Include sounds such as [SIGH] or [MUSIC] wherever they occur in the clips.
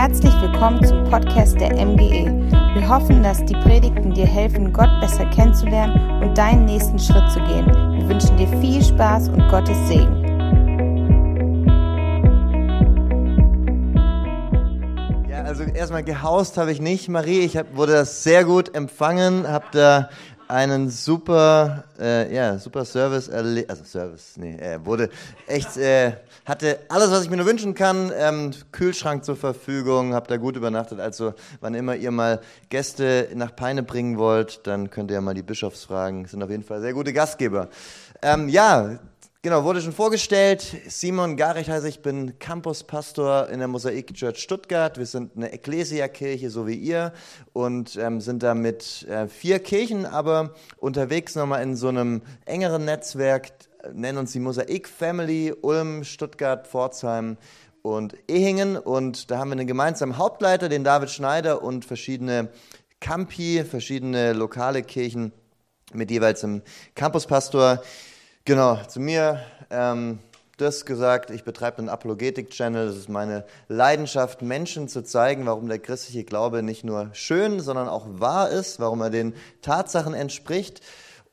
Herzlich willkommen zum Podcast der MGE. Wir hoffen, dass die Predigten dir helfen, Gott besser kennenzulernen und deinen nächsten Schritt zu gehen. Wir wünschen dir viel Spaß und Gottes Segen. Ja, also erstmal gehaust habe ich nicht, Marie. Ich hab, wurde das sehr gut empfangen, habe da einen super, äh, ja, super Service erlebt, also Service, nee, er wurde echt, äh, hatte alles, was ich mir nur wünschen kann, ähm, Kühlschrank zur Verfügung, habt da gut übernachtet, also wann immer ihr mal Gäste nach Peine bringen wollt, dann könnt ihr ja mal die Bischofs fragen, sind auf jeden Fall sehr gute Gastgeber. Ähm, ja, Genau, wurde schon vorgestellt. Simon Garich heiße ich, bin Campuspastor in der Mosaik Church Stuttgart. Wir sind eine Ekklesia-Kirche, so wie ihr, und ähm, sind da mit äh, vier Kirchen, aber unterwegs nochmal in so einem engeren Netzwerk, nennen uns die Mosaik Family, Ulm, Stuttgart, Pforzheim und Ehingen. Und da haben wir einen gemeinsamen Hauptleiter, den David Schneider, und verschiedene Campi, verschiedene lokale Kirchen mit jeweils einem Campuspastor. Genau, zu mir ähm, das gesagt, ich betreibe einen Apologetik-Channel. Das ist meine Leidenschaft, Menschen zu zeigen, warum der christliche Glaube nicht nur schön, sondern auch wahr ist, warum er den Tatsachen entspricht.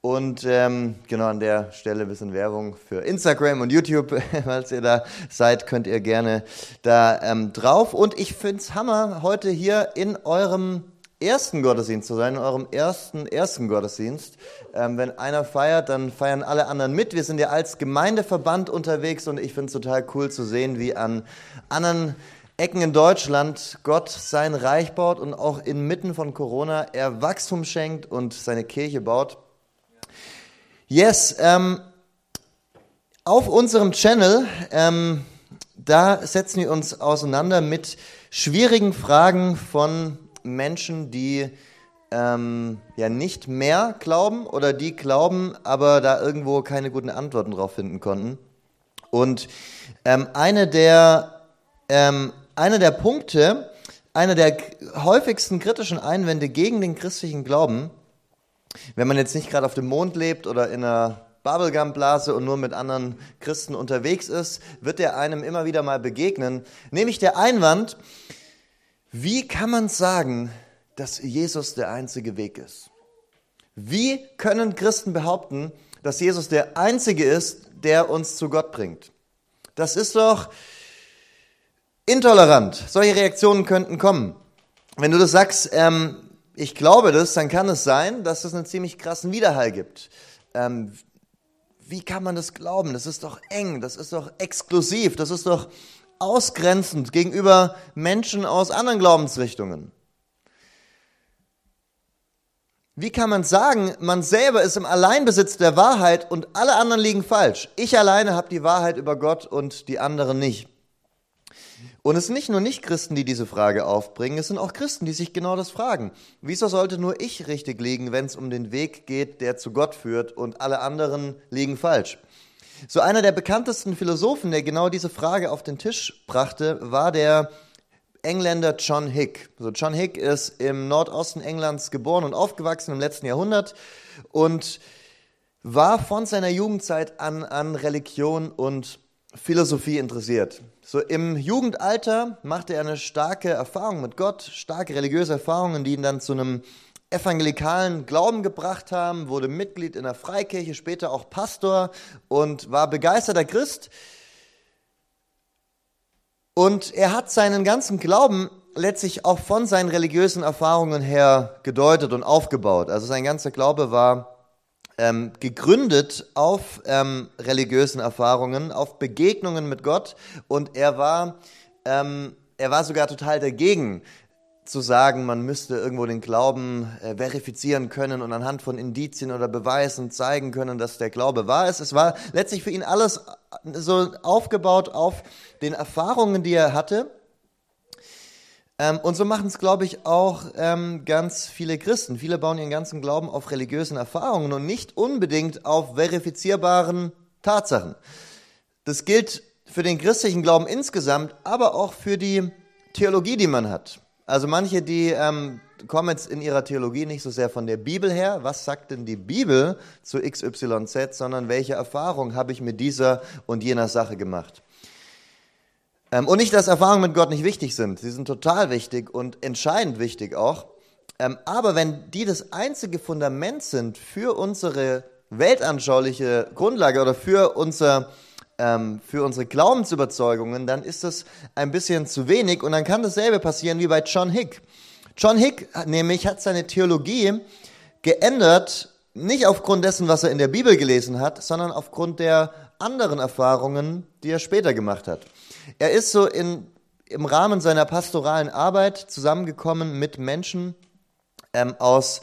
Und ähm, genau an der Stelle ein bisschen Werbung für Instagram und YouTube. [LAUGHS] Falls ihr da seid, könnt ihr gerne da ähm, drauf. Und ich finde es Hammer, heute hier in eurem ersten Gottesdienst zu sein, in eurem ersten, ersten Gottesdienst. Ähm, wenn einer feiert, dann feiern alle anderen mit. Wir sind ja als Gemeindeverband unterwegs und ich finde es total cool zu sehen, wie an anderen Ecken in Deutschland Gott sein Reich baut und auch inmitten von Corona er Wachstum schenkt und seine Kirche baut. Yes, ähm, auf unserem Channel, ähm, da setzen wir uns auseinander mit schwierigen Fragen von Menschen, die ähm, ja nicht mehr glauben oder die glauben, aber da irgendwo keine guten Antworten drauf finden konnten. Und ähm, eine der, ähm, eine der Punkte, einer der häufigsten kritischen Einwände gegen den christlichen Glauben, wenn man jetzt nicht gerade auf dem Mond lebt oder in einer Bubblegum-Blase und nur mit anderen Christen unterwegs ist, wird der einem immer wieder mal begegnen. Nämlich der Einwand, wie kann man sagen, dass Jesus der einzige Weg ist? Wie können Christen behaupten, dass Jesus der einzige ist, der uns zu Gott bringt? Das ist doch intolerant. Solche Reaktionen könnten kommen. Wenn du das sagst, ähm, ich glaube das, dann kann es sein, dass es einen ziemlich krassen Widerhall gibt. Ähm, wie kann man das glauben? Das ist doch eng, das ist doch exklusiv, das ist doch ausgrenzend gegenüber Menschen aus anderen Glaubensrichtungen. Wie kann man sagen, man selber ist im Alleinbesitz der Wahrheit und alle anderen liegen falsch? Ich alleine habe die Wahrheit über Gott und die anderen nicht. Und es sind nicht nur Nicht-Christen, die diese Frage aufbringen, es sind auch Christen, die sich genau das fragen. Wieso sollte nur ich richtig liegen, wenn es um den Weg geht, der zu Gott führt und alle anderen liegen falsch? So einer der bekanntesten Philosophen, der genau diese Frage auf den Tisch brachte, war der Engländer John Hick. So John Hick ist im Nordosten Englands geboren und aufgewachsen im letzten Jahrhundert und war von seiner Jugendzeit an an Religion und Philosophie interessiert. So im Jugendalter machte er eine starke Erfahrung mit Gott, starke religiöse Erfahrungen, die ihn dann zu einem evangelikalen Glauben gebracht haben, wurde Mitglied in der Freikirche, später auch Pastor und war begeisterter Christ. Und er hat seinen ganzen Glauben letztlich auch von seinen religiösen Erfahrungen her gedeutet und aufgebaut. Also sein ganzer Glaube war ähm, gegründet auf ähm, religiösen Erfahrungen, auf Begegnungen mit Gott und er war, ähm, er war sogar total dagegen, zu sagen, man müsste irgendwo den Glauben äh, verifizieren können und anhand von Indizien oder Beweisen zeigen können, dass der Glaube wahr ist. Es war letztlich für ihn alles äh, so aufgebaut auf den Erfahrungen, die er hatte. Ähm, und so machen es, glaube ich, auch ähm, ganz viele Christen. Viele bauen ihren ganzen Glauben auf religiösen Erfahrungen und nicht unbedingt auf verifizierbaren Tatsachen. Das gilt für den christlichen Glauben insgesamt, aber auch für die Theologie, die man hat. Also manche, die ähm, kommen jetzt in ihrer Theologie nicht so sehr von der Bibel her, was sagt denn die Bibel zu XYZ, sondern welche Erfahrung habe ich mit dieser und jener Sache gemacht. Ähm, und nicht, dass Erfahrungen mit Gott nicht wichtig sind. Sie sind total wichtig und entscheidend wichtig auch. Ähm, aber wenn die das einzige Fundament sind für unsere weltanschauliche Grundlage oder für unser ähm, für unsere Glaubensüberzeugungen, dann ist das ein bisschen zu wenig und dann kann dasselbe passieren wie bei John Hick. John Hick nämlich hat seine Theologie geändert, nicht aufgrund dessen, was er in der Bibel gelesen hat, sondern aufgrund der anderen Erfahrungen, die er später gemacht hat. Er ist so in, im Rahmen seiner pastoralen Arbeit zusammengekommen mit Menschen ähm, aus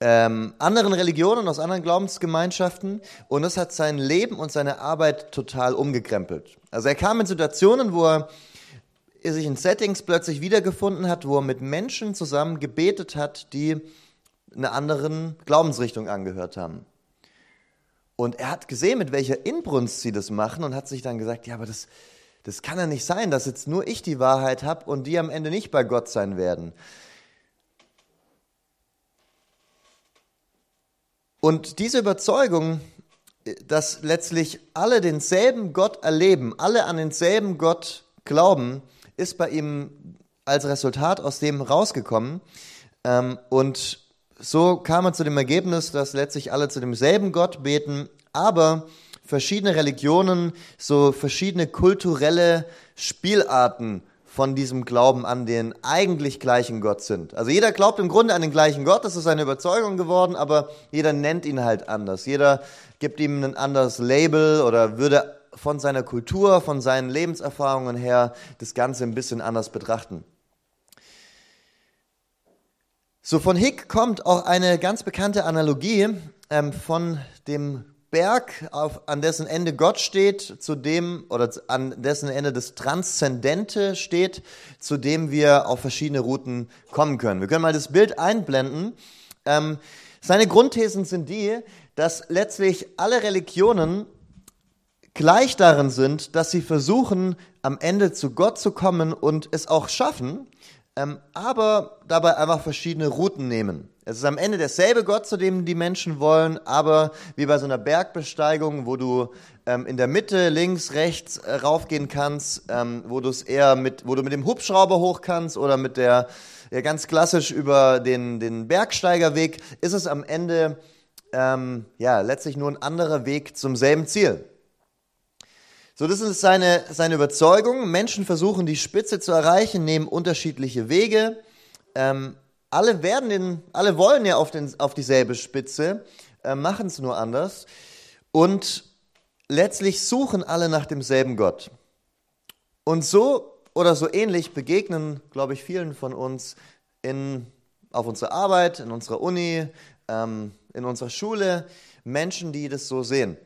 ähm, anderen Religionen, aus anderen Glaubensgemeinschaften und das hat sein Leben und seine Arbeit total umgekrempelt. Also er kam in Situationen, wo er sich in Settings plötzlich wiedergefunden hat, wo er mit Menschen zusammen gebetet hat, die einer anderen Glaubensrichtung angehört haben. Und er hat gesehen, mit welcher Inbrunst sie das machen und hat sich dann gesagt, ja, aber das, das kann ja nicht sein, dass jetzt nur ich die Wahrheit habe und die am Ende nicht bei Gott sein werden. Und diese Überzeugung, dass letztlich alle denselben Gott erleben, alle an denselben Gott glauben, ist bei ihm als Resultat aus dem rausgekommen. Ähm, und so kam er zu dem Ergebnis, dass letztlich alle zu demselben Gott beten, aber verschiedene Religionen so verschiedene kulturelle Spielarten von diesem Glauben an den eigentlich gleichen Gott sind. Also jeder glaubt im Grunde an den gleichen Gott, das ist eine Überzeugung geworden, aber jeder nennt ihn halt anders. Jeder gibt ihm ein anderes Label oder würde von seiner Kultur, von seinen Lebenserfahrungen her das Ganze ein bisschen anders betrachten. So von Hick kommt auch eine ganz bekannte Analogie ähm, von dem Berg, auf, an dessen Ende Gott steht, zu dem, oder an dessen Ende das Transzendente steht, zu dem wir auf verschiedene Routen kommen können. Wir können mal das Bild einblenden. Ähm, seine Grundthesen sind die, dass letztlich alle Religionen gleich darin sind, dass sie versuchen, am Ende zu Gott zu kommen und es auch schaffen, ähm, aber dabei einfach verschiedene Routen nehmen. Es ist am Ende derselbe Gott, zu dem die Menschen wollen, aber wie bei so einer Bergbesteigung, wo du ähm, in der Mitte links, rechts äh, raufgehen kannst, ähm, wo du es eher mit, wo du mit dem Hubschrauber hoch kannst oder mit der, ja, ganz klassisch über den, den Bergsteigerweg, ist es am Ende ähm, ja letztlich nur ein anderer Weg zum selben Ziel. So, das ist seine, seine Überzeugung. Menschen versuchen, die Spitze zu erreichen, nehmen unterschiedliche Wege. Ähm, alle werden den, alle wollen ja auf, den, auf dieselbe Spitze, äh, machen es nur anders. Und letztlich suchen alle nach demselben Gott. Und so oder so ähnlich begegnen, glaube ich, vielen von uns in, auf unserer Arbeit, in unserer Uni, ähm, in unserer Schule Menschen, die das so sehen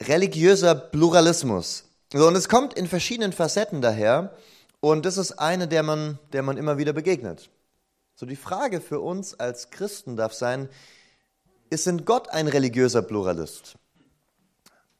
religiöser Pluralismus. So, und es kommt in verschiedenen Facetten daher. Und das ist eine, der man, der man immer wieder begegnet. So, die Frage für uns als Christen darf sein, ist denn Gott ein religiöser Pluralist?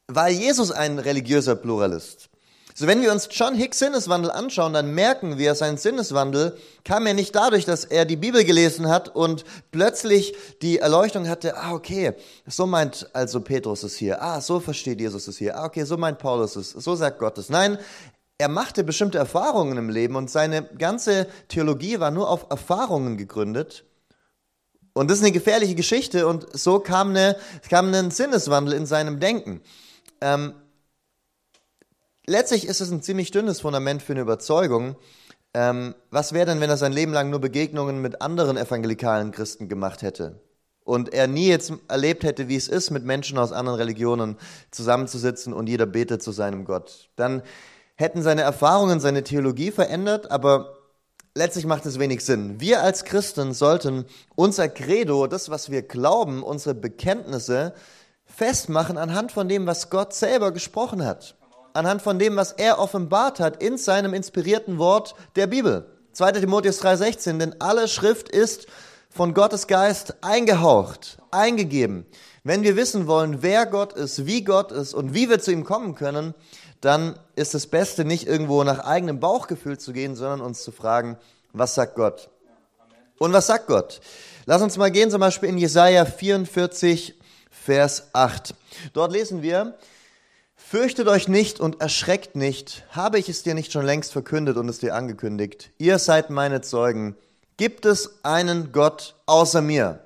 War Jesus ein religiöser Pluralist? So, wenn wir uns John Hicks Sinneswandel anschauen, dann merken wir, sein Sinneswandel kam ja nicht dadurch, dass er die Bibel gelesen hat und plötzlich die Erleuchtung hatte, ah, okay, so meint also Petrus es hier, ah, so versteht Jesus es hier, ah, okay, so meint Paulus es, so sagt Gott es. Nein, er machte bestimmte Erfahrungen im Leben und seine ganze Theologie war nur auf Erfahrungen gegründet. Und das ist eine gefährliche Geschichte und so kam, eine, kam ein Sinneswandel in seinem Denken. Ähm, letztlich ist es ein ziemlich dünnes Fundament für eine Überzeugung. Ähm, was wäre denn, wenn er sein Leben lang nur Begegnungen mit anderen evangelikalen Christen gemacht hätte? Und er nie jetzt erlebt hätte, wie es ist, mit Menschen aus anderen Religionen zusammenzusitzen und jeder betet zu seinem Gott. Dann hätten seine Erfahrungen seine Theologie verändert, aber letztlich macht es wenig Sinn. Wir als Christen sollten unser Credo, das, was wir glauben, unsere Bekenntnisse festmachen anhand von dem, was Gott selber gesprochen hat anhand von dem, was er offenbart hat in seinem inspirierten Wort der Bibel. 2. Timotheus 3,16, denn alle Schrift ist von Gottes Geist eingehaucht, eingegeben. Wenn wir wissen wollen, wer Gott ist, wie Gott ist und wie wir zu ihm kommen können, dann ist das Beste nicht irgendwo nach eigenem Bauchgefühl zu gehen, sondern uns zu fragen, was sagt Gott? Und was sagt Gott? Lass uns mal gehen, zum Beispiel in Jesaja 44, Vers 8. Dort lesen wir, Fürchtet euch nicht und erschreckt nicht, habe ich es dir nicht schon längst verkündet und es dir angekündigt. Ihr seid meine Zeugen. Gibt es einen Gott außer mir?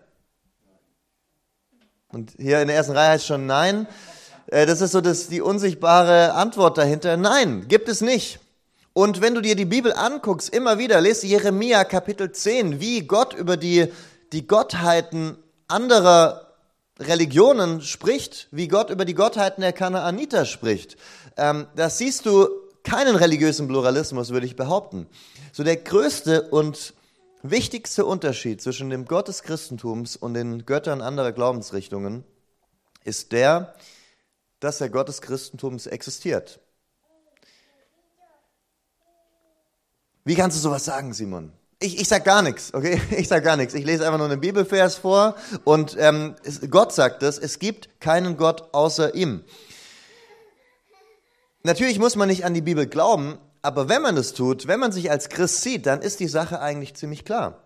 Und hier in der ersten Reihe heißt schon nein. Äh, das ist so das, die unsichtbare Antwort dahinter. Nein, gibt es nicht. Und wenn du dir die Bibel anguckst, immer wieder, lese Jeremia Kapitel 10, wie Gott über die, die Gottheiten anderer Religionen spricht, wie Gott über die Gottheiten der Kanaaniter spricht. Ähm, da siehst du keinen religiösen Pluralismus, würde ich behaupten. So der größte und wichtigste Unterschied zwischen dem Gott des Christentums und den Göttern anderer Glaubensrichtungen ist der, dass der Gott des Christentums existiert. Wie kannst du sowas sagen, Simon? Ich, ich sag gar nichts, okay? [LAUGHS] Ich sag gar nichts. Ich lese einfach nur einen Bibelvers vor und ähm, Gott sagt es, es gibt keinen Gott außer ihm. Natürlich muss man nicht an die Bibel glauben, aber wenn man es tut, wenn man sich als Christ sieht, dann ist die Sache eigentlich ziemlich klar.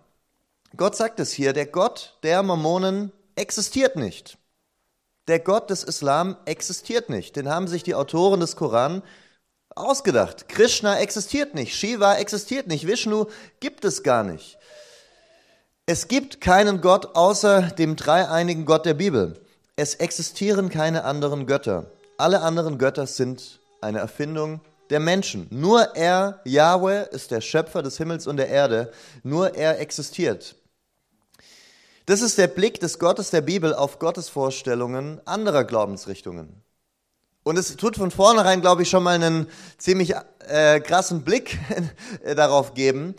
Gott sagt es hier, der Gott der Mormonen existiert nicht. Der Gott des Islam existiert nicht. Den haben sich die Autoren des Koran ausgedacht. Krishna existiert nicht, Shiva existiert nicht, Vishnu gibt es gar nicht. Es gibt keinen Gott außer dem dreieinigen Gott der Bibel. Es existieren keine anderen Götter. Alle anderen Götter sind eine Erfindung der Menschen. Nur er, Yahweh, ist der Schöpfer des Himmels und der Erde. Nur er existiert. Das ist der Blick des Gottes der Bibel auf Gottes Vorstellungen anderer Glaubensrichtungen. Und es tut von vornherein, glaube ich, schon mal einen ziemlich äh, krassen Blick [LAUGHS] darauf geben.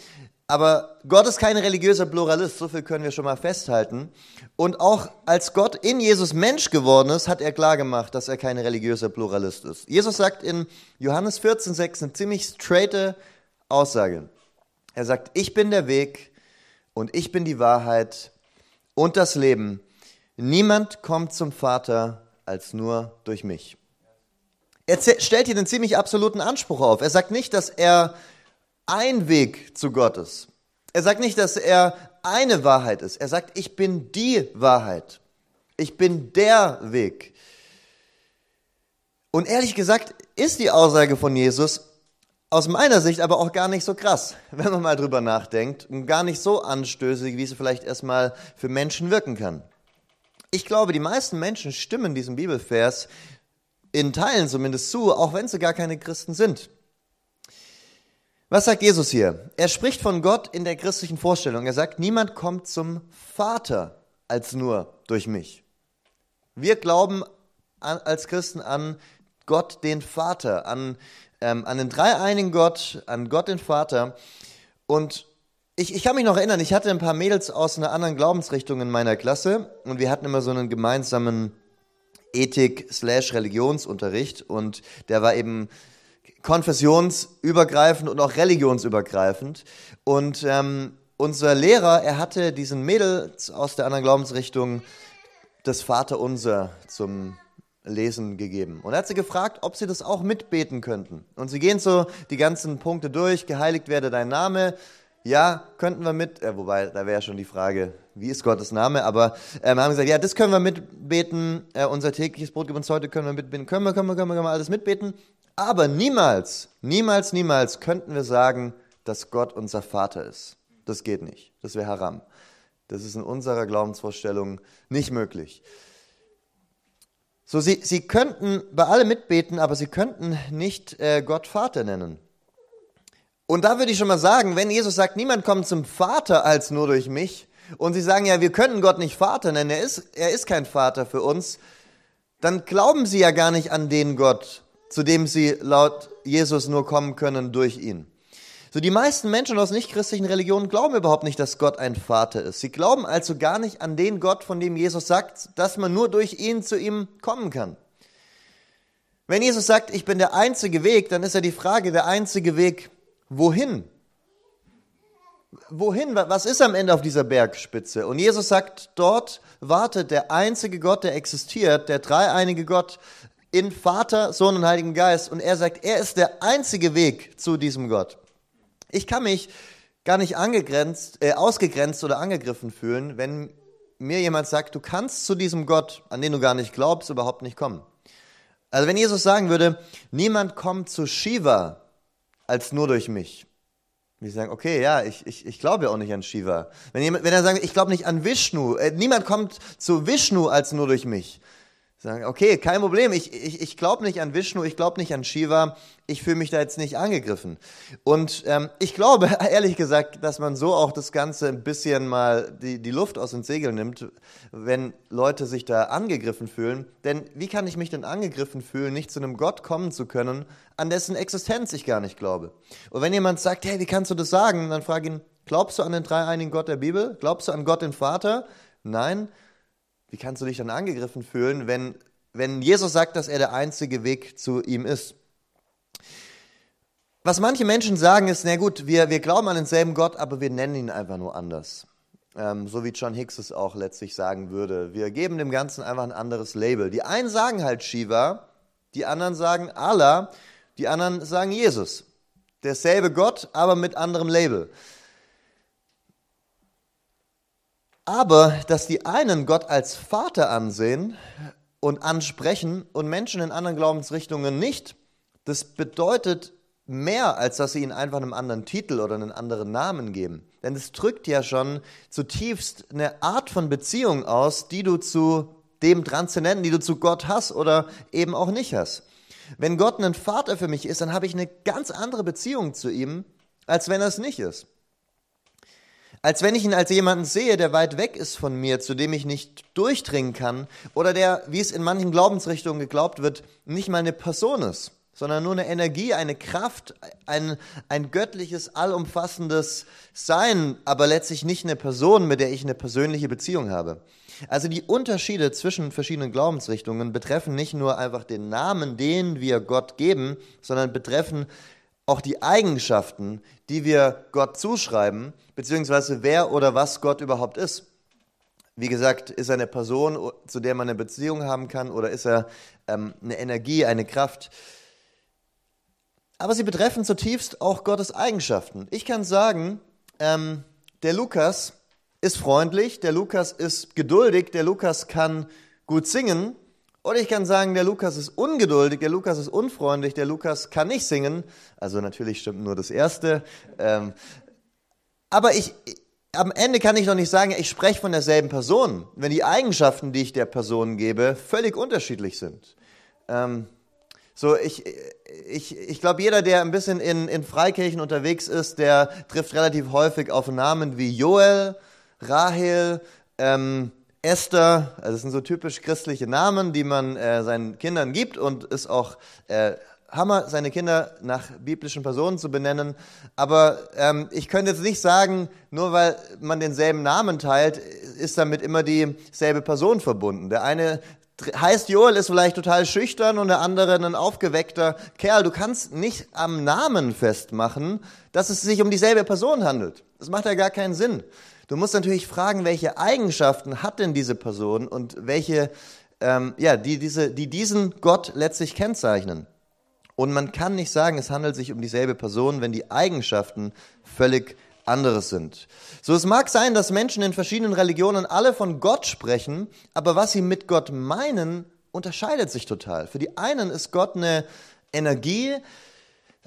Aber Gott ist kein religiöser Pluralist, so viel können wir schon mal festhalten. Und auch als Gott in Jesus Mensch geworden ist, hat er klar gemacht, dass er kein religiöser Pluralist ist. Jesus sagt in Johannes 14,6 eine ziemlich straighte Aussage. Er sagt, ich bin der Weg und ich bin die Wahrheit und das Leben. Niemand kommt zum Vater als nur durch mich. Er stellt hier einen ziemlich absoluten Anspruch auf. Er sagt nicht, dass er ein Weg zu Gott ist. Er sagt nicht, dass er eine Wahrheit ist. Er sagt, ich bin die Wahrheit. Ich bin der Weg. Und ehrlich gesagt ist die Aussage von Jesus aus meiner Sicht aber auch gar nicht so krass, [LAUGHS] wenn man mal drüber nachdenkt und gar nicht so anstößig, wie sie vielleicht erstmal für Menschen wirken kann. Ich glaube, die meisten Menschen stimmen diesem Bibelvers in Teilen zumindest zu, auch wenn sie gar keine Christen sind. Was sagt Jesus hier? Er spricht von Gott in der christlichen Vorstellung. Er sagt, niemand kommt zum Vater als nur durch mich. Wir glauben als Christen an Gott den Vater, an, ähm, an den dreieinigen Gott, an Gott den Vater. Und ich, ich kann mich noch erinnern, ich hatte ein paar Mädels aus einer anderen Glaubensrichtung in meiner Klasse und wir hatten immer so einen gemeinsamen Ethik-Religionsunterricht und der war eben konfessionsübergreifend und auch religionsübergreifend. Und ähm, unser Lehrer, er hatte diesen Mädels aus der anderen Glaubensrichtung das Vaterunser zum Lesen gegeben. Und er hat sie gefragt, ob sie das auch mitbeten könnten. Und sie gehen so die ganzen Punkte durch, geheiligt werde dein Name, ja, könnten wir mit, äh, wobei, da wäre schon die Frage, wie ist Gottes Name, aber äh, wir haben gesagt, ja, das können wir mitbeten, äh, unser tägliches Brot gibt uns heute, können wir mitbeten, können wir, können wir, können wir, können wir alles mitbeten, aber niemals, niemals, niemals könnten wir sagen, dass Gott unser Vater ist. Das geht nicht, das wäre Haram. Das ist in unserer Glaubensvorstellung nicht möglich. So, sie, sie könnten bei allem mitbeten, aber sie könnten nicht äh, Gott Vater nennen. Und da würde ich schon mal sagen, wenn Jesus sagt, niemand kommt zum Vater als nur durch mich, und sie sagen ja, wir können Gott nicht Vater nennen, er ist, er ist kein Vater für uns, dann glauben sie ja gar nicht an den Gott, zu dem sie laut Jesus nur kommen können durch ihn. So die meisten Menschen aus nichtchristlichen Religionen glauben überhaupt nicht, dass Gott ein Vater ist. Sie glauben also gar nicht an den Gott, von dem Jesus sagt, dass man nur durch ihn zu ihm kommen kann. Wenn Jesus sagt, ich bin der einzige Weg, dann ist ja die Frage, der einzige Weg wohin? Wohin? Was ist am Ende auf dieser Bergspitze? Und Jesus sagt, dort wartet der einzige Gott, der existiert, der dreieinige Gott in Vater, Sohn und Heiligen Geist. Und er sagt, er ist der einzige Weg zu diesem Gott. Ich kann mich gar nicht angegrenzt, äh, ausgegrenzt oder angegriffen fühlen, wenn mir jemand sagt, du kannst zu diesem Gott, an den du gar nicht glaubst, überhaupt nicht kommen. Also wenn Jesus sagen würde, niemand kommt zu Shiva als nur durch mich. Wir sagen, okay, ja, ich, ich, ich glaube ja auch nicht an Shiva. Wenn, jemand, wenn er sagt, ich glaube nicht an Vishnu, äh, niemand kommt zu Vishnu als nur durch mich. Sagen, okay, kein Problem, ich, ich, ich glaube nicht an Vishnu, ich glaube nicht an Shiva, ich fühle mich da jetzt nicht angegriffen. Und ähm, ich glaube, [LAUGHS] ehrlich gesagt, dass man so auch das Ganze ein bisschen mal die, die Luft aus den Segeln nimmt, wenn Leute sich da angegriffen fühlen. Denn wie kann ich mich denn angegriffen fühlen, nicht zu einem Gott kommen zu können, an dessen Existenz ich gar nicht glaube? Und wenn jemand sagt, hey, wie kannst du das sagen? Dann frage ihn, glaubst du an den dreieinigen Gott der Bibel? Glaubst du an Gott den Vater? Nein. Wie kannst du dich dann angegriffen fühlen, wenn, wenn Jesus sagt, dass er der einzige Weg zu ihm ist? Was manche Menschen sagen ist, na gut, wir, wir glauben an denselben Gott, aber wir nennen ihn einfach nur anders. Ähm, so wie John Hicks es auch letztlich sagen würde. Wir geben dem Ganzen einfach ein anderes Label. Die einen sagen halt Shiva, die anderen sagen Allah, die anderen sagen Jesus. Derselbe Gott, aber mit anderem Label. Aber dass die einen Gott als Vater ansehen und ansprechen und Menschen in anderen Glaubensrichtungen nicht, das bedeutet mehr, als dass sie ihnen einfach einen anderen Titel oder einen anderen Namen geben. Denn es drückt ja schon zutiefst eine Art von Beziehung aus, die du zu dem Transzendenten, die du zu Gott hast oder eben auch nicht hast. Wenn Gott ein Vater für mich ist, dann habe ich eine ganz andere Beziehung zu ihm, als wenn er es nicht ist. Als wenn ich ihn als jemanden sehe, der weit weg ist von mir, zu dem ich nicht durchdringen kann, oder der, wie es in manchen Glaubensrichtungen geglaubt wird, nicht mal eine Person ist, sondern nur eine Energie, eine Kraft, ein, ein göttliches, allumfassendes Sein, aber letztlich nicht eine Person, mit der ich eine persönliche Beziehung habe. Also die Unterschiede zwischen verschiedenen Glaubensrichtungen betreffen nicht nur einfach den Namen, den wir Gott geben, sondern betreffen auch die Eigenschaften, die wir Gott zuschreiben, beziehungsweise wer oder was Gott überhaupt ist. Wie gesagt, ist er eine Person, zu der man eine Beziehung haben kann, oder ist er ähm, eine Energie, eine Kraft? Aber sie betreffen zutiefst auch Gottes Eigenschaften. Ich kann sagen, ähm, der Lukas ist freundlich, der Lukas ist geduldig, der Lukas kann gut singen, oder ich kann sagen, der Lukas ist ungeduldig, der Lukas ist unfreundlich, der Lukas kann nicht singen. Also natürlich stimmt nur das Erste. Ähm, aber ich, am Ende kann ich noch nicht sagen, ich spreche von derselben Person, wenn die Eigenschaften, die ich der Person gebe, völlig unterschiedlich sind. Ähm, so, ich, ich, ich glaube, jeder, der ein bisschen in, in Freikirchen unterwegs ist, der trifft relativ häufig auf Namen wie Joel, Rahel, ähm, Esther, also das sind so typisch christliche Namen, die man äh, seinen Kindern gibt und ist auch äh, Hammer, seine Kinder nach biblischen Personen zu benennen. Aber ähm, ich könnte jetzt nicht sagen, nur weil man denselben Namen teilt, ist damit immer dieselbe Person verbunden. Der eine heißt Joel, ist vielleicht total schüchtern und der andere ein aufgeweckter Kerl. Du kannst nicht am Namen festmachen, dass es sich um dieselbe Person handelt. Das macht ja gar keinen Sinn. Du musst natürlich fragen, welche Eigenschaften hat denn diese Person und welche, ähm, ja, die, diese, die diesen Gott letztlich kennzeichnen. Und man kann nicht sagen, es handelt sich um dieselbe Person, wenn die Eigenschaften völlig anderes sind. So, es mag sein, dass Menschen in verschiedenen Religionen alle von Gott sprechen, aber was sie mit Gott meinen, unterscheidet sich total. Für die einen ist Gott eine Energie,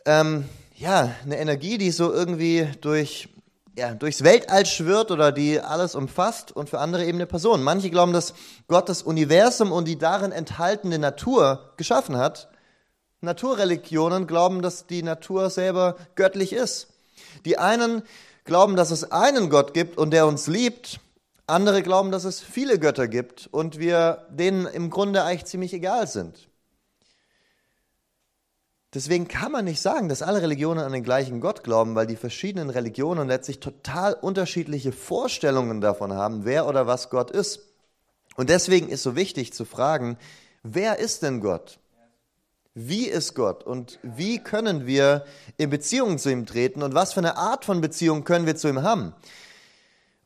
ähm, ja, eine Energie, die so irgendwie durch ja, durchs Weltall schwirrt oder die alles umfasst und für andere eben eine Person. Manche glauben, dass Gott das Universum und die darin enthaltene Natur geschaffen hat. Naturreligionen glauben, dass die Natur selber göttlich ist. Die einen glauben, dass es einen Gott gibt und der uns liebt. Andere glauben, dass es viele Götter gibt und wir denen im Grunde eigentlich ziemlich egal sind. Deswegen kann man nicht sagen, dass alle Religionen an den gleichen Gott glauben, weil die verschiedenen Religionen letztlich total unterschiedliche Vorstellungen davon haben, wer oder was Gott ist. Und deswegen ist so wichtig zu fragen, wer ist denn Gott? Wie ist Gott und wie können wir in Beziehung zu ihm treten und was für eine Art von Beziehung können wir zu ihm haben?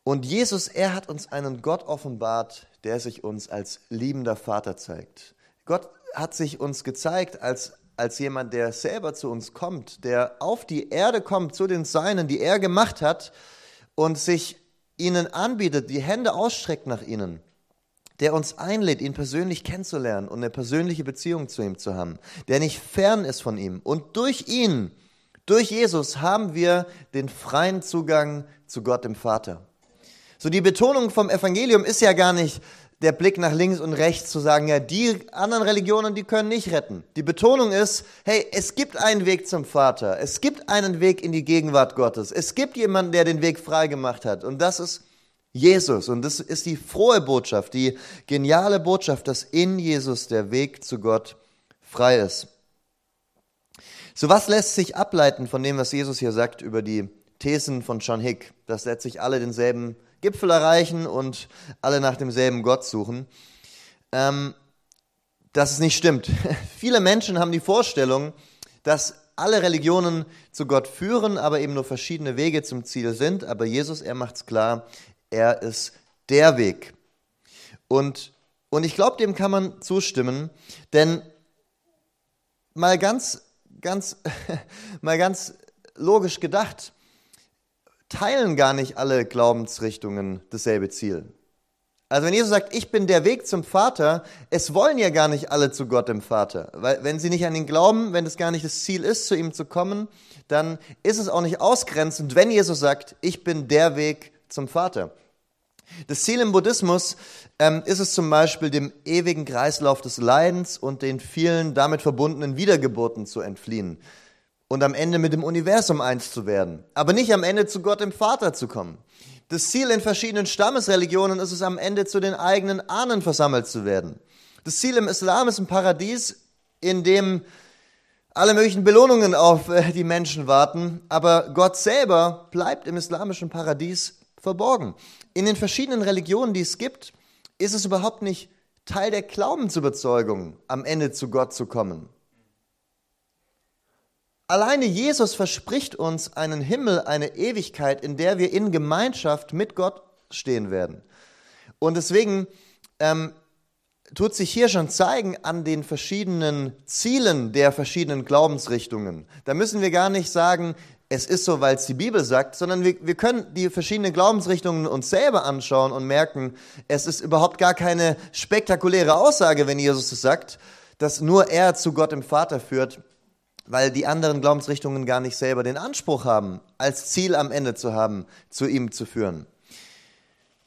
Und Jesus, er hat uns einen Gott offenbart, der sich uns als liebender Vater zeigt. Gott hat sich uns gezeigt als als jemand, der selber zu uns kommt, der auf die Erde kommt, zu den Seinen, die er gemacht hat und sich ihnen anbietet, die Hände ausstreckt nach ihnen. der uns einlädt, ihn persönlich kennenzulernen und eine persönliche Beziehung zu ihm zu haben, der nicht fern ist von ihm. Und durch ihn, durch Jesus haben wir den freien Zugang zu Gott dem Vater. So die Betonung vom Evangelium ist ja gar nicht der Blick nach links und rechts zu sagen, ja, die anderen Religionen, die können nicht retten. Die Betonung ist, hey, es gibt einen Weg zum Vater. Es gibt einen Weg in die Gegenwart Gottes. Es gibt jemanden, der den Weg frei gemacht hat. Und das ist Jesus. Und das ist die frohe Botschaft, die geniale Botschaft, dass in Jesus der Weg zu Gott frei ist. So was lässt sich ableiten von dem, was Jesus hier sagt über die Thesen von John Hick, dass letztlich alle denselben Gipfel erreichen und alle nach demselben Gott suchen. Ähm, dass es nicht stimmt. [LAUGHS] Viele Menschen haben die Vorstellung, dass alle Religionen zu Gott führen, aber eben nur verschiedene Wege zum Ziel sind. Aber Jesus, er macht es klar, er ist der Weg. Und, und ich glaube, dem kann man zustimmen, denn mal ganz, ganz, [LAUGHS] mal ganz logisch gedacht, teilen gar nicht alle Glaubensrichtungen dasselbe Ziel. Also wenn Jesus sagt, ich bin der Weg zum Vater, es wollen ja gar nicht alle zu Gott im Vater. Weil wenn sie nicht an ihn glauben, wenn es gar nicht das Ziel ist, zu ihm zu kommen, dann ist es auch nicht ausgrenzend, wenn Jesus sagt, ich bin der Weg zum Vater. Das Ziel im Buddhismus ähm, ist es zum Beispiel, dem ewigen Kreislauf des Leidens und den vielen damit verbundenen Wiedergeburten zu entfliehen und am Ende mit dem Universum eins zu werden, aber nicht am Ende zu Gott im Vater zu kommen. Das Ziel in verschiedenen Stammesreligionen ist es am Ende zu den eigenen Ahnen versammelt zu werden. Das Ziel im Islam ist ein Paradies, in dem alle möglichen Belohnungen auf äh, die Menschen warten, aber Gott selber bleibt im islamischen Paradies verborgen. In den verschiedenen Religionen, die es gibt, ist es überhaupt nicht Teil der Glaubensüberzeugung, am Ende zu Gott zu kommen. Alleine Jesus verspricht uns einen Himmel, eine Ewigkeit, in der wir in Gemeinschaft mit Gott stehen werden. Und deswegen ähm, tut sich hier schon zeigen an den verschiedenen Zielen der verschiedenen Glaubensrichtungen. Da müssen wir gar nicht sagen, es ist so, weil es die Bibel sagt, sondern wir, wir können die verschiedenen Glaubensrichtungen uns selber anschauen und merken, es ist überhaupt gar keine spektakuläre Aussage, wenn Jesus es sagt, dass nur er zu Gott im Vater führt, weil die anderen Glaubensrichtungen gar nicht selber den Anspruch haben, als Ziel am Ende zu haben, zu ihm zu führen.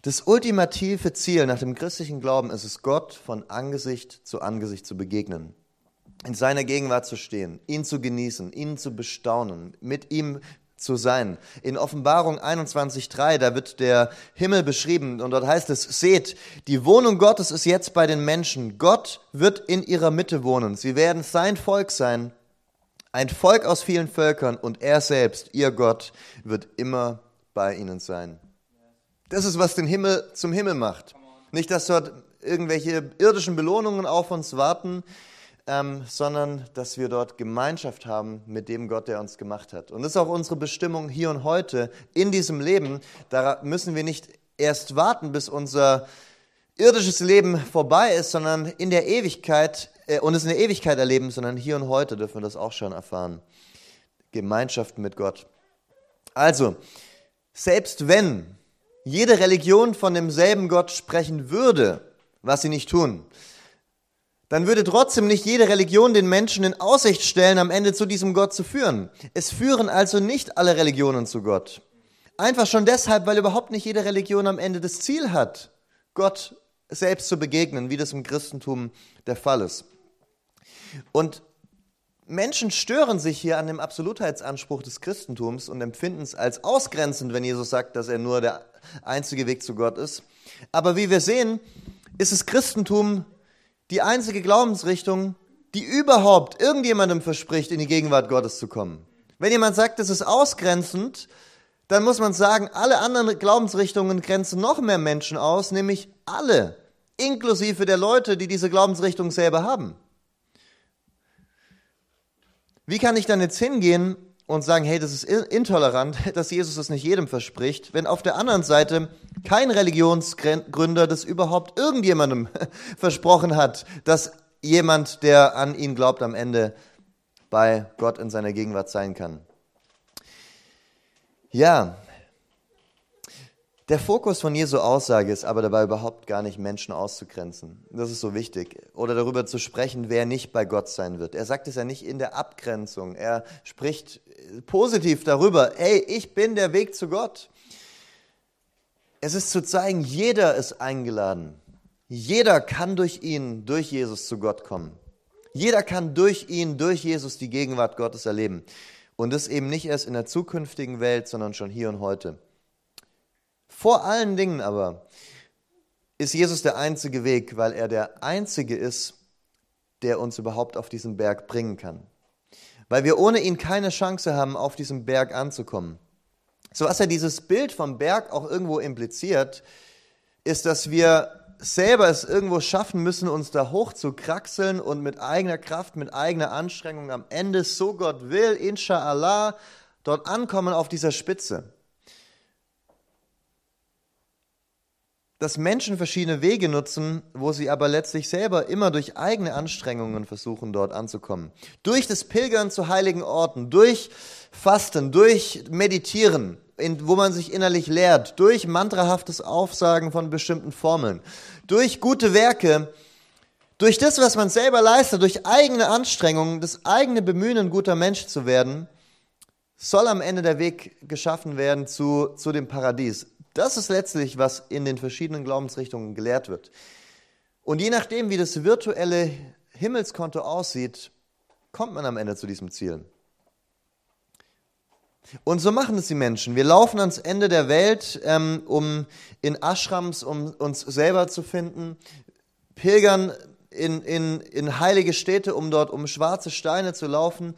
Das ultimative Ziel nach dem christlichen Glauben ist es, Gott von Angesicht zu Angesicht zu begegnen, in seiner Gegenwart zu stehen, ihn zu genießen, ihn zu bestaunen, mit ihm zu sein. In Offenbarung 21.3, da wird der Himmel beschrieben und dort heißt es, seht, die Wohnung Gottes ist jetzt bei den Menschen. Gott wird in ihrer Mitte wohnen. Sie werden sein Volk sein ein Volk aus vielen Völkern und er selbst, ihr Gott, wird immer bei ihnen sein. Das ist, was den Himmel zum Himmel macht. Nicht, dass dort irgendwelche irdischen Belohnungen auf uns warten, ähm, sondern dass wir dort Gemeinschaft haben mit dem Gott, der uns gemacht hat. Und das ist auch unsere Bestimmung hier und heute in diesem Leben. Da müssen wir nicht erst warten, bis unser irdisches Leben vorbei ist, sondern in der Ewigkeit äh, und es in der Ewigkeit erleben, sondern hier und heute dürfen wir das auch schon erfahren. Gemeinschaft mit Gott. Also, selbst wenn jede Religion von demselben Gott sprechen würde, was sie nicht tun, dann würde trotzdem nicht jede Religion den Menschen in Aussicht stellen, am Ende zu diesem Gott zu führen. Es führen also nicht alle Religionen zu Gott. Einfach schon deshalb, weil überhaupt nicht jede Religion am Ende das Ziel hat, Gott selbst zu begegnen, wie das im Christentum der Fall ist. Und Menschen stören sich hier an dem Absolutheitsanspruch des Christentums und empfinden es als ausgrenzend, wenn Jesus sagt, dass er nur der einzige Weg zu Gott ist. Aber wie wir sehen, ist das Christentum die einzige Glaubensrichtung, die überhaupt irgendjemandem verspricht, in die Gegenwart Gottes zu kommen. Wenn jemand sagt, es ist ausgrenzend, dann muss man sagen, alle anderen Glaubensrichtungen grenzen noch mehr Menschen aus, nämlich alle, inklusive der Leute, die diese Glaubensrichtung selber haben. Wie kann ich dann jetzt hingehen und sagen, hey, das ist intolerant, [LAUGHS] dass Jesus das nicht jedem verspricht, wenn auf der anderen Seite kein Religionsgründer das überhaupt irgendjemandem [LAUGHS] versprochen hat, dass jemand, der an ihn glaubt, am Ende bei Gott in seiner Gegenwart sein kann. Ja, Der Fokus von Jesu Aussage ist aber dabei überhaupt gar nicht, Menschen auszugrenzen. Das ist so wichtig. Oder darüber zu sprechen, wer nicht bei Gott sein wird. Er sagt es ja nicht in der Abgrenzung. Er spricht positiv darüber, hey, ich bin der Weg zu Gott. Es ist zu zeigen, jeder ist eingeladen. Jeder kann durch ihn, durch Jesus zu Gott kommen. Jeder kann durch ihn, durch Jesus die Gegenwart Gottes erleben. Und das eben nicht erst in der zukünftigen Welt, sondern schon hier und heute. Vor allen Dingen aber ist Jesus der einzige Weg, weil er der einzige ist, der uns überhaupt auf diesen Berg bringen kann. Weil wir ohne ihn keine Chance haben, auf diesem Berg anzukommen. So was ja dieses Bild vom Berg auch irgendwo impliziert, ist, dass wir selber es irgendwo schaffen müssen, uns da hoch zu kraxeln und mit eigener Kraft, mit eigener Anstrengung am Ende, so Gott will, inshallah, dort ankommen auf dieser Spitze. Dass Menschen verschiedene Wege nutzen, wo sie aber letztlich selber immer durch eigene Anstrengungen versuchen, dort anzukommen. Durch das Pilgern zu heiligen Orten, durch Fasten, durch Meditieren, in, wo man sich innerlich lehrt, durch mantrahaftes Aufsagen von bestimmten Formeln, durch gute Werke, durch das, was man selber leistet, durch eigene Anstrengungen, das eigene Bemühen, ein guter Mensch zu werden, soll am Ende der Weg geschaffen werden zu, zu dem Paradies. Das ist letztlich, was in den verschiedenen Glaubensrichtungen gelehrt wird. Und je nachdem, wie das virtuelle Himmelskonto aussieht, kommt man am Ende zu diesem Ziel. Und so machen es die Menschen. Wir laufen ans Ende der Welt, ähm, um in Ashrams, um uns selber zu finden, pilgern in, in, in heilige Städte, um dort um schwarze Steine zu laufen.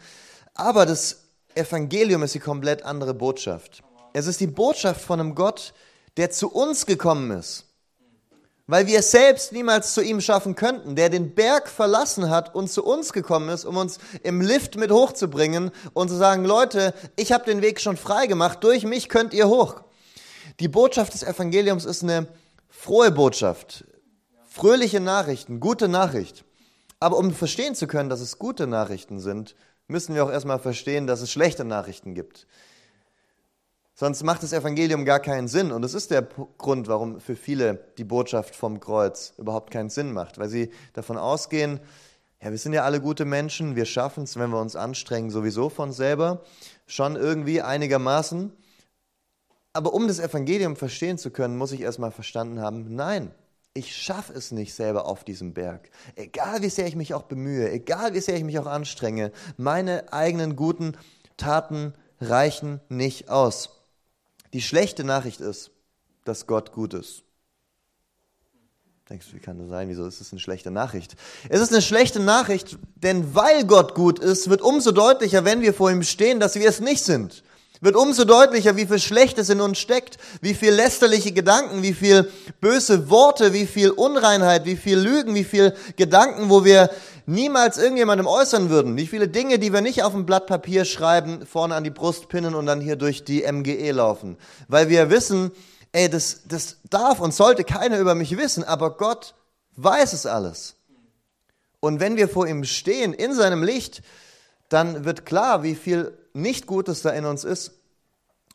Aber das Evangelium ist die komplett andere Botschaft. Es ist die Botschaft von einem Gott, der zu uns gekommen ist, weil wir es selbst niemals zu ihm schaffen könnten, der den Berg verlassen hat und zu uns gekommen ist, um uns im Lift mit hochzubringen und zu sagen, Leute, ich habe den Weg schon frei gemacht, durch mich könnt ihr hoch. Die Botschaft des Evangeliums ist eine frohe Botschaft, fröhliche Nachrichten, gute Nachricht. Aber um verstehen zu können, dass es gute Nachrichten sind, müssen wir auch erstmal verstehen, dass es schlechte Nachrichten gibt. Sonst macht das Evangelium gar keinen Sinn. Und das ist der Grund, warum für viele die Botschaft vom Kreuz überhaupt keinen Sinn macht. Weil sie davon ausgehen, ja, wir sind ja alle gute Menschen, wir schaffen es, wenn wir uns anstrengen, sowieso von selber, schon irgendwie einigermaßen. Aber um das Evangelium verstehen zu können, muss ich erstmal verstanden haben, nein, ich schaffe es nicht selber auf diesem Berg. Egal wie sehr ich mich auch bemühe, egal wie sehr ich mich auch anstrenge, meine eigenen guten Taten reichen nicht aus. Die schlechte Nachricht ist, dass Gott gut ist. Denkst du, wie kann das sein? Wieso ist es eine schlechte Nachricht? Es ist eine schlechte Nachricht, denn weil Gott gut ist, wird umso deutlicher, wenn wir vor ihm stehen, dass wir es nicht sind. Wird umso deutlicher, wie viel Schlechtes in uns steckt, wie viel lästerliche Gedanken, wie viel böse Worte, wie viel Unreinheit, wie viel Lügen, wie viel Gedanken, wo wir niemals irgendjemandem äußern würden. Wie viele Dinge, die wir nicht auf ein Blatt Papier schreiben, vorne an die Brust pinnen und dann hier durch die MGE laufen. Weil wir wissen, ey, das, das darf und sollte keiner über mich wissen, aber Gott weiß es alles. Und wenn wir vor ihm stehen, in seinem Licht, dann wird klar, wie viel nicht Gutes da in uns ist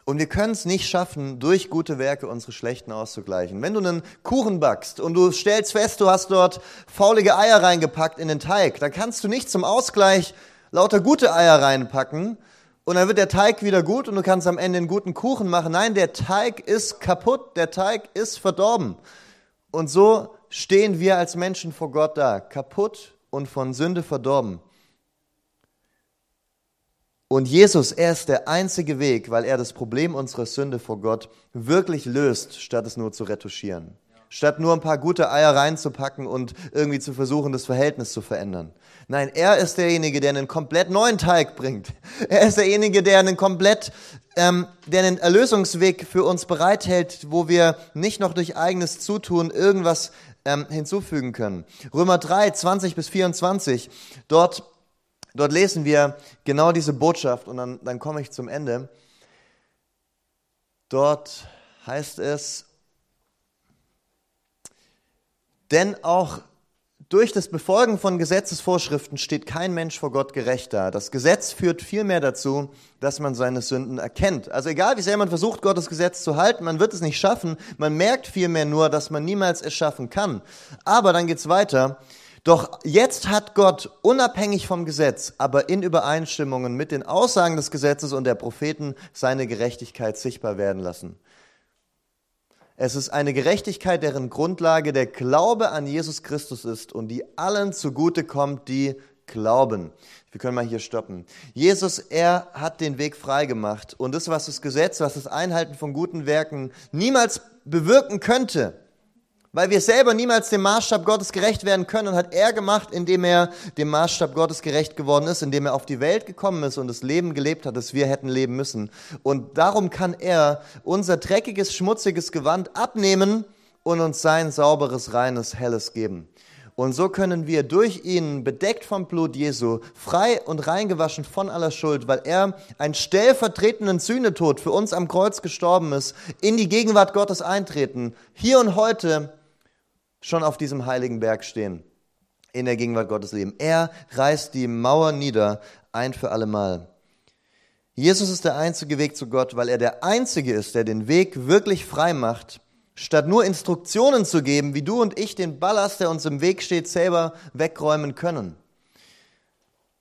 und wir können es nicht schaffen, durch gute Werke unsere schlechten auszugleichen. Wenn du einen Kuchen backst und du stellst fest, du hast dort faulige Eier reingepackt in den Teig, dann kannst du nicht zum Ausgleich lauter gute Eier reinpacken und dann wird der Teig wieder gut und du kannst am Ende einen guten Kuchen machen. Nein, der Teig ist kaputt, der Teig ist verdorben. Und so stehen wir als Menschen vor Gott da, kaputt und von Sünde verdorben. Und Jesus, er ist der einzige Weg, weil er das Problem unserer Sünde vor Gott wirklich löst, statt es nur zu retuschieren. Statt nur ein paar gute Eier reinzupacken und irgendwie zu versuchen, das Verhältnis zu verändern. Nein, er ist derjenige, der einen komplett neuen Teig bringt. Er ist derjenige, der einen komplett, ähm, der einen Erlösungsweg für uns bereithält, wo wir nicht noch durch eigenes Zutun irgendwas ähm, hinzufügen können. Römer 3, 20 bis 24, dort Dort lesen wir genau diese Botschaft und dann, dann komme ich zum Ende. Dort heißt es, denn auch durch das Befolgen von Gesetzesvorschriften steht kein Mensch vor Gott gerecht da. Das Gesetz führt vielmehr dazu, dass man seine Sünden erkennt. Also egal, wie sehr man versucht, Gottes Gesetz zu halten, man wird es nicht schaffen. Man merkt vielmehr nur, dass man niemals es schaffen kann. Aber dann geht's weiter. Doch jetzt hat Gott unabhängig vom Gesetz, aber in Übereinstimmungen mit den Aussagen des Gesetzes und der Propheten seine Gerechtigkeit sichtbar werden lassen. Es ist eine Gerechtigkeit, deren Grundlage der Glaube an Jesus Christus ist und die allen zugute kommt, die glauben. Wir können mal hier stoppen. Jesus, er hat den Weg frei gemacht und das, was das Gesetz, was das Einhalten von guten Werken niemals bewirken könnte, weil wir selber niemals dem Maßstab Gottes gerecht werden können, hat er gemacht, indem er dem Maßstab Gottes gerecht geworden ist, indem er auf die Welt gekommen ist und das Leben gelebt hat, das wir hätten leben müssen. Und darum kann er unser dreckiges, schmutziges Gewand abnehmen und uns sein sauberes, reines, helles geben. Und so können wir durch ihn, bedeckt vom Blut Jesu, frei und reingewaschen von aller Schuld, weil er einen stellvertretenden Sühnetod für uns am Kreuz gestorben ist, in die Gegenwart Gottes eintreten, hier und heute schon auf diesem heiligen Berg stehen, in der Gegenwart Gottes leben. Er reißt die Mauer nieder, ein für allemal. Jesus ist der einzige Weg zu Gott, weil er der einzige ist, der den Weg wirklich frei macht, statt nur Instruktionen zu geben, wie du und ich den Ballast, der uns im Weg steht, selber wegräumen können.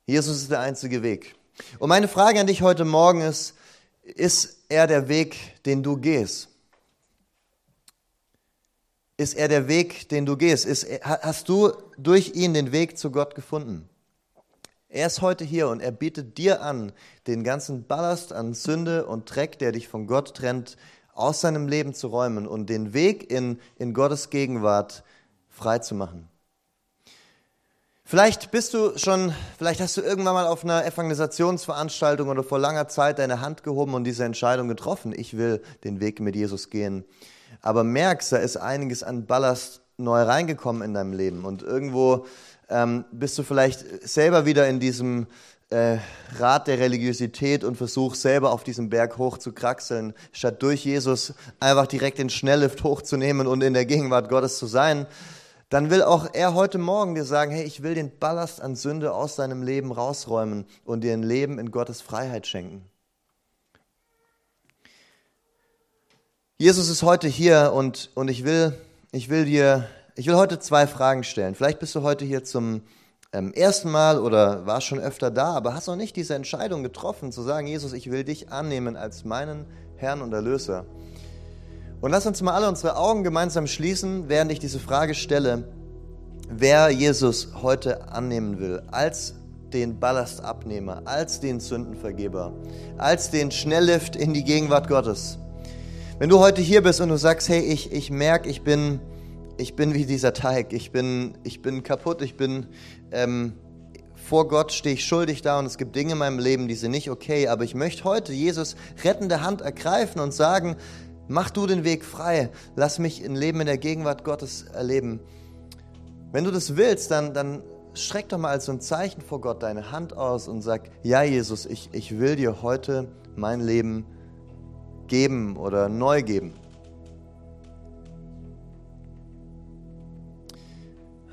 Jesus ist der einzige Weg. Und meine Frage an dich heute Morgen ist, ist er der Weg, den du gehst? Ist er der Weg, den du gehst? Ist, hast du durch ihn den Weg zu Gott gefunden? Er ist heute hier und er bietet dir an, den ganzen Ballast an Sünde und Dreck, der dich von Gott trennt, aus seinem Leben zu räumen und den Weg in, in Gottes Gegenwart frei zu machen. Vielleicht bist du schon, vielleicht hast du irgendwann mal auf einer Evangelisationsveranstaltung oder vor langer Zeit deine Hand gehoben und diese Entscheidung getroffen. Ich will den Weg mit Jesus gehen aber merkst, da ist einiges an Ballast neu reingekommen in deinem Leben und irgendwo ähm, bist du vielleicht selber wieder in diesem äh, Rat der Religiosität und versuchst selber auf diesem Berg hoch zu kraxeln, statt durch Jesus einfach direkt den Schnelllift hochzunehmen und in der Gegenwart Gottes zu sein, dann will auch er heute Morgen dir sagen, hey, ich will den Ballast an Sünde aus deinem Leben rausräumen und dir ein Leben in Gottes Freiheit schenken. Jesus ist heute hier und, und ich, will, ich, will dir, ich will heute zwei Fragen stellen. Vielleicht bist du heute hier zum ähm, ersten Mal oder warst schon öfter da, aber hast noch nicht diese Entscheidung getroffen, zu sagen, Jesus, ich will dich annehmen als meinen Herrn und Erlöser. Und lass uns mal alle unsere Augen gemeinsam schließen, während ich diese Frage stelle, wer Jesus heute annehmen will, als den Ballastabnehmer, als den Sündenvergeber, als den Schnelllift in die Gegenwart Gottes. Wenn du heute hier bist und du sagst, hey, ich, ich merke, ich bin, ich bin wie dieser Teig, ich bin, ich bin kaputt, ich bin, ähm, vor Gott stehe ich schuldig da und es gibt Dinge in meinem Leben, die sind nicht okay, aber ich möchte heute Jesus rettende Hand ergreifen und sagen, mach du den Weg frei, lass mich ein Leben in der Gegenwart Gottes erleben. Wenn du das willst, dann, dann streck doch mal als so ein Zeichen vor Gott deine Hand aus und sag, ja Jesus, ich, ich will dir heute mein Leben geben oder neu geben.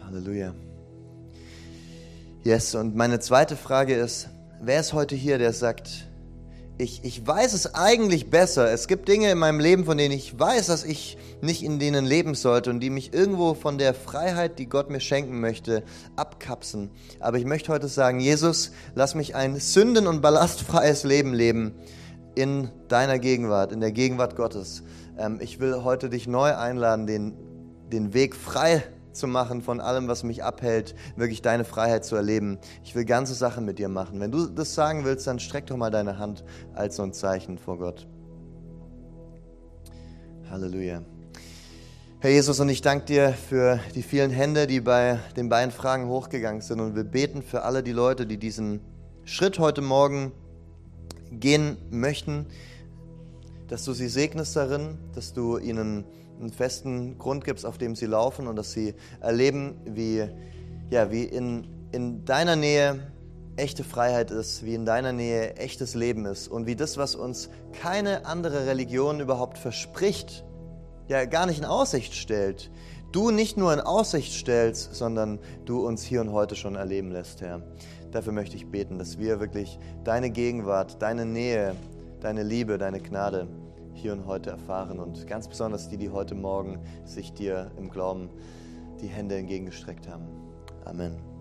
Halleluja. Yes, und meine zweite Frage ist, wer ist heute hier, der sagt, ich, ich weiß es eigentlich besser. Es gibt Dinge in meinem Leben, von denen ich weiß, dass ich nicht in denen leben sollte und die mich irgendwo von der Freiheit, die Gott mir schenken möchte, abkapsen. Aber ich möchte heute sagen, Jesus, lass mich ein sünden- und ballastfreies Leben leben in deiner Gegenwart, in der Gegenwart Gottes. Ähm, ich will heute dich neu einladen, den, den Weg frei zu machen von allem, was mich abhält, wirklich deine Freiheit zu erleben. Ich will ganze Sachen mit dir machen. Wenn du das sagen willst, dann streck doch mal deine Hand als so ein Zeichen vor Gott. Halleluja. Herr Jesus, und ich danke dir für die vielen Hände, die bei den beiden Fragen hochgegangen sind. Und wir beten für alle die Leute, die diesen Schritt heute Morgen gehen möchten, dass du sie segnest darin, dass du ihnen einen festen Grund gibst, auf dem sie laufen und dass sie erleben, wie, ja, wie in, in deiner Nähe echte Freiheit ist, wie in deiner Nähe echtes Leben ist und wie das, was uns keine andere Religion überhaupt verspricht, ja gar nicht in Aussicht stellt, du nicht nur in Aussicht stellst, sondern du uns hier und heute schon erleben lässt, Herr. Dafür möchte ich beten, dass wir wirklich deine Gegenwart, deine Nähe, deine Liebe, deine Gnade hier und heute erfahren und ganz besonders die, die heute Morgen sich dir im Glauben die Hände entgegengestreckt haben. Amen.